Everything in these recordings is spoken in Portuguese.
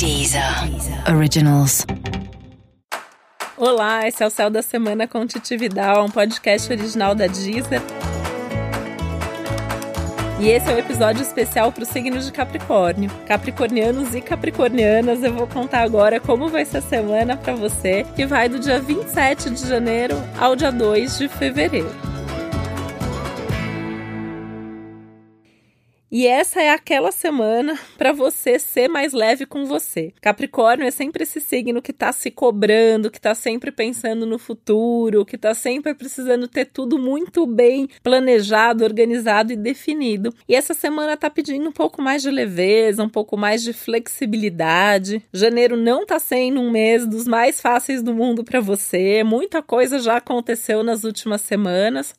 Deezer Originals. Olá, esse é o Céu da Semana com Titi Vidal, um podcast original da Deezer. E esse é o um episódio especial para o signo de Capricórnio. Capricornianos e capricornianas, eu vou contar agora como vai ser a semana para você, que vai do dia 27 de janeiro ao dia 2 de fevereiro. E essa é aquela semana para você ser mais leve com você. Capricórnio é sempre esse signo que tá se cobrando, que tá sempre pensando no futuro, que tá sempre precisando ter tudo muito bem planejado, organizado e definido. E essa semana tá pedindo um pouco mais de leveza, um pouco mais de flexibilidade. Janeiro não tá sendo um mês dos mais fáceis do mundo para você. Muita coisa já aconteceu nas últimas semanas.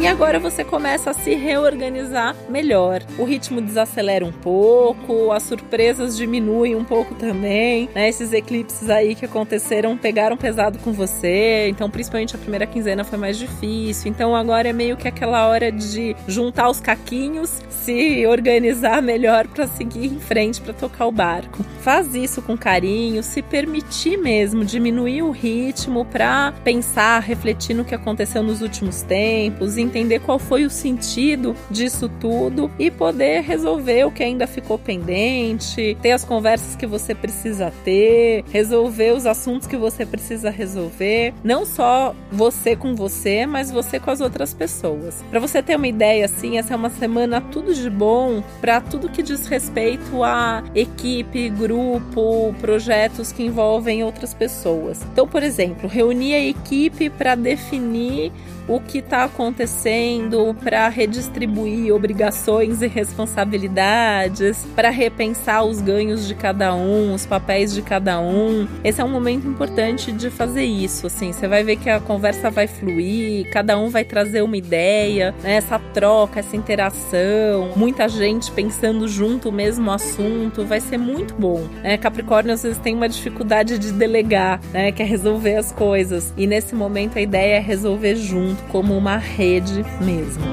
E agora você começa a se reorganizar melhor. O ritmo desacelera um pouco, as surpresas diminuem um pouco também, né? Esses eclipses aí que aconteceram pegaram pesado com você, então principalmente a primeira quinzena foi mais difícil. Então agora é meio que aquela hora de juntar os caquinhos, se organizar melhor para seguir em frente, para tocar o barco. Faz isso com carinho, se permitir mesmo diminuir o ritmo para pensar, refletir no que aconteceu nos últimos tempos, entender qual foi o sentido disso tudo e poder resolver o que ainda ficou pendente, ter as conversas que você precisa ter, resolver os assuntos que você precisa resolver, não só você com você, mas você com as outras pessoas. Para você ter uma ideia assim, essa é uma semana tudo de bom para tudo que diz respeito a equipe, grupo, projetos que envolvem outras pessoas. Então, por exemplo, reunir a equipe para definir o que está acontecendo para redistribuir obrigações e responsabilidades, para repensar os ganhos de cada um, os papéis de cada um. Esse é um momento importante de fazer isso, assim. Você vai ver que a conversa vai fluir, cada um vai trazer uma ideia, né? essa troca, essa interação, muita gente pensando junto o mesmo assunto, vai ser muito bom. Né? Capricórnio às vezes tem uma dificuldade de delegar, né? Quer resolver as coisas. E nesse momento a ideia é resolver junto como uma rede mesmo.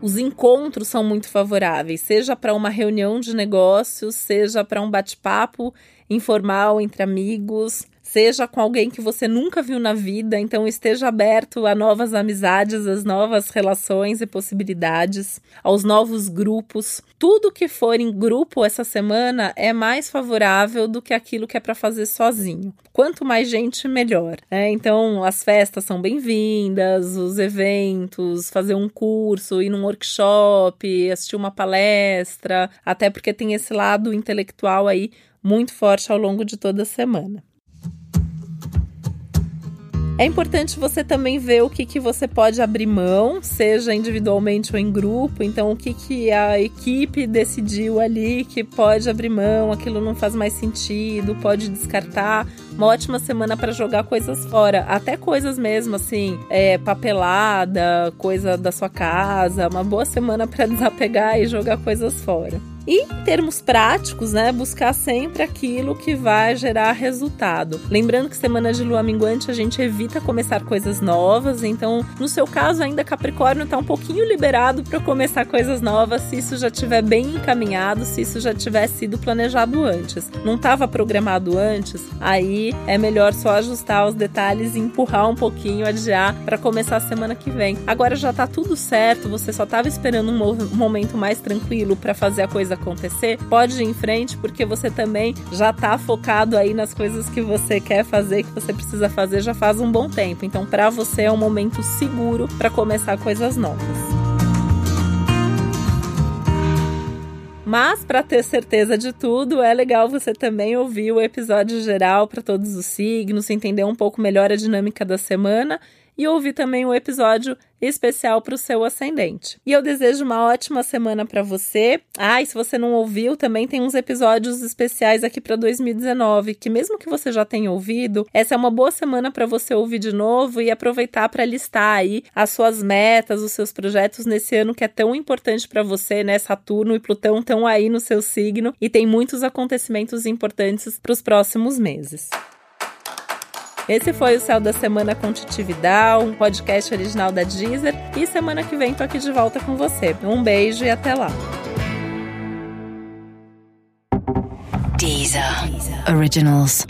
Os encontros são muito favoráveis, seja para uma reunião de negócios, seja para um bate-papo informal entre amigos, seja com alguém que você nunca viu na vida, então esteja aberto a novas amizades, às novas relações e possibilidades, aos novos grupos. Tudo que for em grupo essa semana é mais favorável do que aquilo que é para fazer sozinho. Quanto mais gente, melhor. Né? Então, as festas são bem-vindas, os eventos, fazer um curso, ir num workshop, assistir uma palestra, até porque tem esse lado intelectual aí muito forte ao longo de toda a semana. É importante você também ver o que, que você pode abrir mão, seja individualmente ou em grupo. Então, o que, que a equipe decidiu ali que pode abrir mão, aquilo não faz mais sentido, pode descartar. Uma ótima semana para jogar coisas fora, até coisas mesmo assim, é, papelada, coisa da sua casa. Uma boa semana para desapegar e jogar coisas fora. E em termos práticos, né, buscar sempre aquilo que vai gerar resultado. Lembrando que semana de lua minguante a gente evita começar coisas novas, então no seu caso ainda Capricórnio está um pouquinho liberado para começar coisas novas se isso já estiver bem encaminhado, se isso já tiver sido planejado antes. Não estava programado antes, aí é melhor só ajustar os detalhes e empurrar um pouquinho, adiar para começar a semana que vem. Agora já está tudo certo, você só estava esperando um momento mais tranquilo para fazer a coisa acontecer, pode ir em frente, porque você também já está focado aí nas coisas que você quer fazer, que você precisa fazer já faz um bom tempo. Então, para você é um momento seguro para começar coisas novas. Mas para ter certeza de tudo, é legal você também ouvir o episódio geral para todos os signos, entender um pouco melhor a dinâmica da semana e ouvir também o episódio especial para o seu ascendente. E eu desejo uma ótima semana para você. Ah, e se você não ouviu, também tem uns episódios especiais aqui para 2019, que mesmo que você já tenha ouvido, essa é uma boa semana para você ouvir de novo e aproveitar para listar aí as suas metas, os seus projetos nesse ano que é tão importante para você, né? Saturno e Plutão estão aí no seu signo e tem muitos acontecimentos importantes para os próximos meses. Esse foi o Céu da Semana com Titividal, um podcast original da Deezer. E semana que vem tô aqui de volta com você. Um beijo e até lá. Deezer, Deezer. Originals.